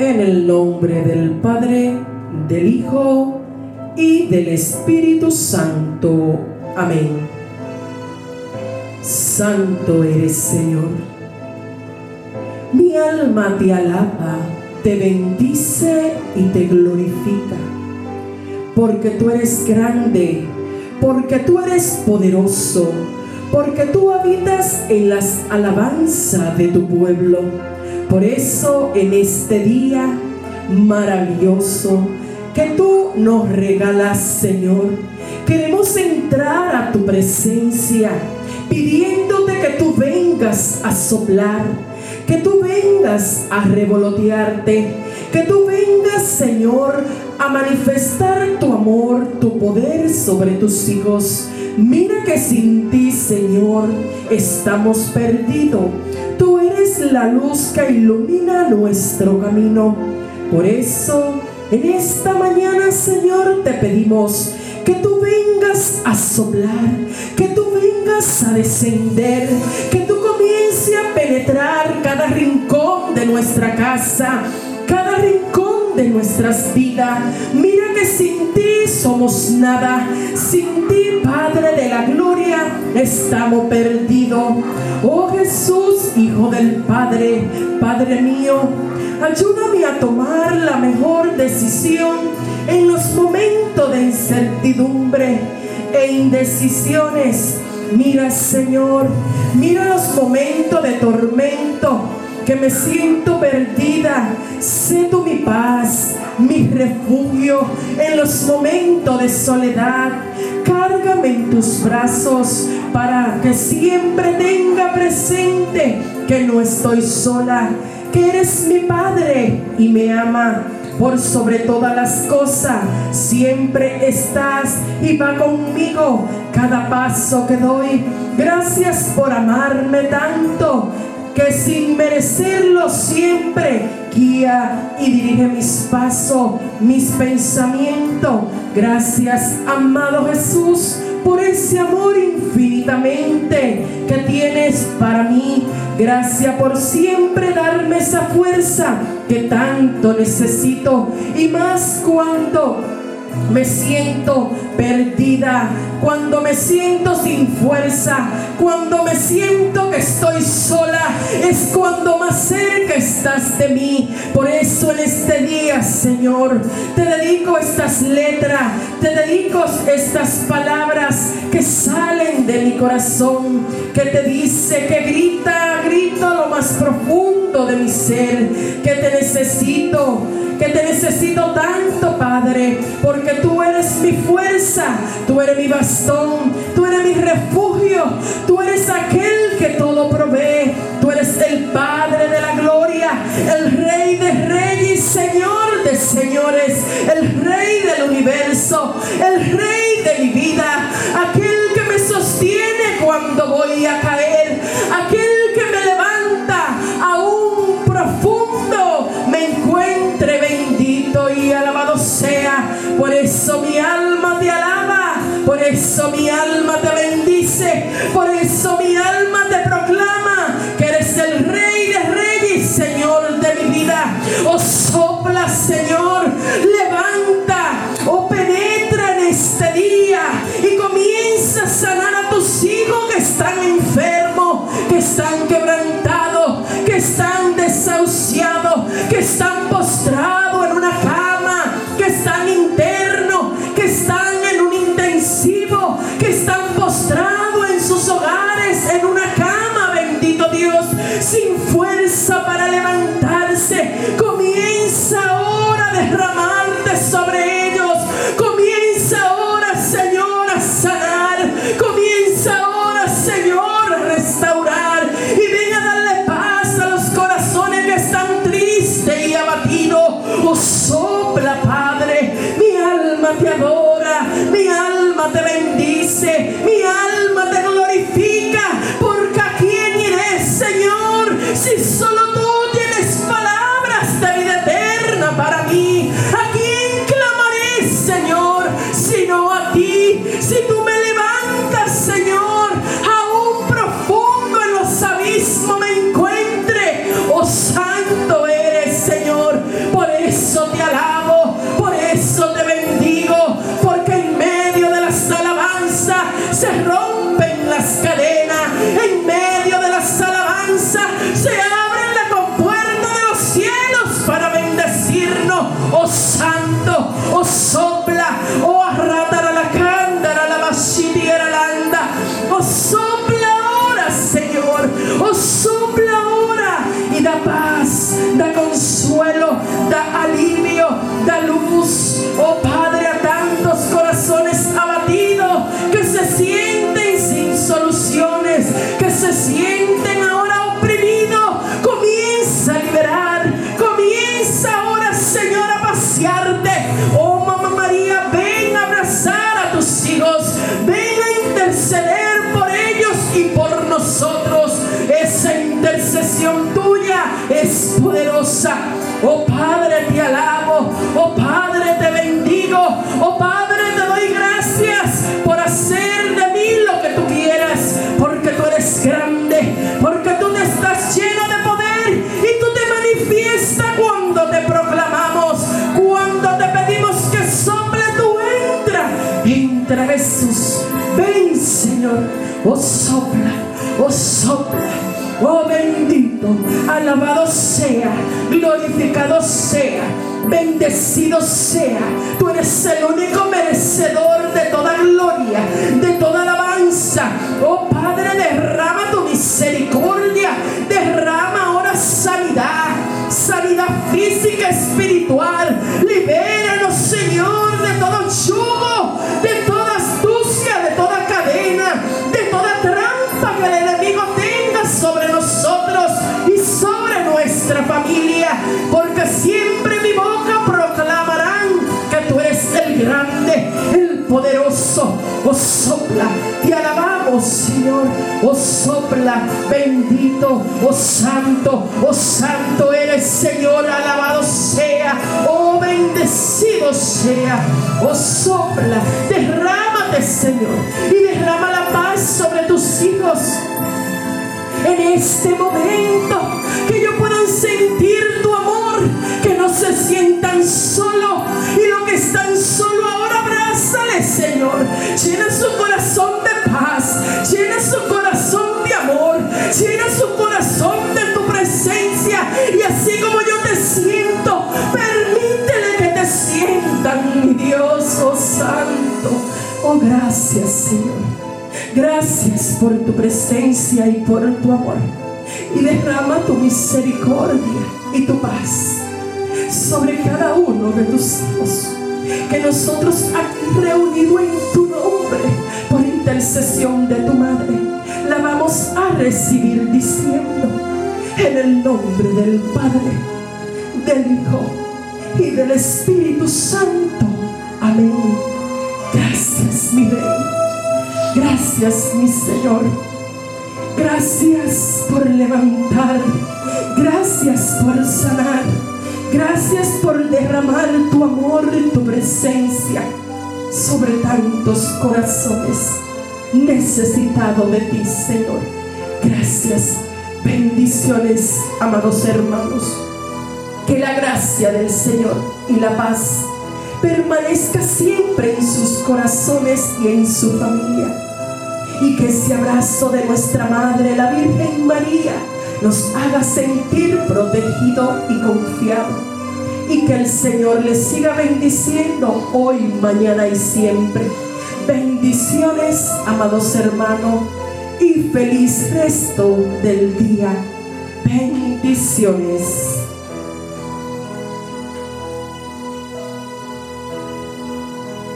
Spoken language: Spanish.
En el nombre del Padre, del Hijo y del Espíritu Santo. Amén. Santo eres Señor. Mi alma te alaba, te bendice y te glorifica, porque tú eres grande, porque tú eres poderoso, porque tú habitas en las alabanzas de tu pueblo por eso en este día maravilloso que tú nos regalas, Señor, queremos entrar a tu presencia pidiéndote que tú vengas a soplar, que tú vengas a revolotearte, que tú vengas, Señor, a manifestar tu amor, tu poder sobre tus hijos. Mira que sin ti, Señor, estamos perdidos Tú la luz que ilumina nuestro camino. Por eso, en esta mañana, Señor, te pedimos que tú vengas a soplar, que tú vengas a descender, que tú comiences a penetrar cada rincón de nuestra casa, cada rincón de nuestras vidas. Mira que sin ti somos nada, sin ti, Padre de la Gloria, estamos perdidos. Oh Jesús, Hijo del Padre, Padre mío, ayúdame a tomar la mejor decisión en los momentos de incertidumbre e indecisiones. Mira, Señor, mira los momentos de tormento que me siento perdida. Sé tú mi paz, mi refugio en los momentos de soledad. Cárgame en tus brazos para que siempre tenga presente que no estoy sola, que eres mi Padre y me ama. Por sobre todas las cosas, siempre estás y va conmigo cada paso que doy. Gracias por amarme tanto que sin merecerlo siempre guía y dirige mis pasos, mis pensamientos. Gracias, amado Jesús por ese amor infinitamente que tienes para mí. Gracias por siempre darme esa fuerza que tanto necesito y más cuando me siento perdida, cuando me siento sin fuerza, cuando me siento que estoy sola, es cuando más cerca estás de mí. Por eso en este día, Señor, te dedico estas letras, te dedico estas palabras que salen de mi corazón, que te dice, que grita, grito lo más profundo de mi ser, que te necesito que te necesito tanto, Padre, porque tú eres mi fuerza, tú eres mi bastón, tú eres mi refugio, tú eres aquel que todo provee, tú eres el Padre de la gloria, el Rey de reyes, Señor de señores, el Rey del universo, el Rey de mi vida, aquel eso mi alma te bendice, por eso mi alma te proclama que eres el Rey de Reyes, Señor de mi vida. Oh, sopla, Señor, da alivio, da luz, oh Padre, a tantos corazones abatidos que se sienten sin soluciones, que se sienten ahora oprimidos. Comienza a liberar, comienza ahora, Señor, a pasearte. Oh Mamá María, ven a abrazar a tus hijos, ven a interceder por ellos y por nosotros. Esa intercesión tuya es poderosa Oh Padre, te alabo. Oh Padre, te bendigo. Oh Padre, te doy gracias por hacer de mí lo que tú quieras. Porque tú eres grande. Porque tú estás lleno de poder. Y tú te manifiestas cuando te proclamamos. Cuando te pedimos que sople tu entra. Entra Jesús. Ven Señor. Oh sopla. Oh sopla Oh bendito, alabado sea, glorificado sea, bendecido sea. Tú eres el único merecedor de toda gloria, de toda alabanza. Oh Padre, derrama tu misericordia, derrama ahora sanidad, sanidad física, espiritual. Porque siempre mi boca proclamarán que tú eres el grande, el poderoso. Oh sopla, te alabamos, Señor. Oh sopla, bendito, oh santo, oh santo eres, Señor. Alabado sea, oh bendecido sea. Oh sopla, derrámate, Señor, y derrama la paz sobre tus hijos en este momento, que ellos puedan sentir tu amor, que no se sientan solo y lo que están solo ahora abrázale, Señor. Llena su corazón de paz, llena su corazón de amor, llena su corazón de tu presencia y así como yo te siento, permítele que te sientan, mi Dios, oh Santo. Oh, gracias, Señor. Gracias por tu presencia y por tu amor. Y derrama tu misericordia y tu paz sobre cada uno de tus hijos. Que nosotros aquí reunidos en tu nombre, por intercesión de tu madre, la vamos a recibir diciendo, en el nombre del Padre, del Hijo y del Espíritu Santo. Amén. Gracias, mi Rey. Gracias, mi Señor. Gracias por levantar. Gracias por sanar. Gracias por derramar tu amor y tu presencia sobre tantos corazones necesitados de ti, Señor. Gracias. Bendiciones, amados hermanos. Que la gracia del Señor y la paz permanezca siempre en sus corazones y en su familia. Y que ese abrazo de nuestra Madre, la Virgen María, nos haga sentir protegido y confiado. Y que el Señor les siga bendiciendo hoy, mañana y siempre. Bendiciones, amados hermanos, y feliz resto del día. Bendiciones.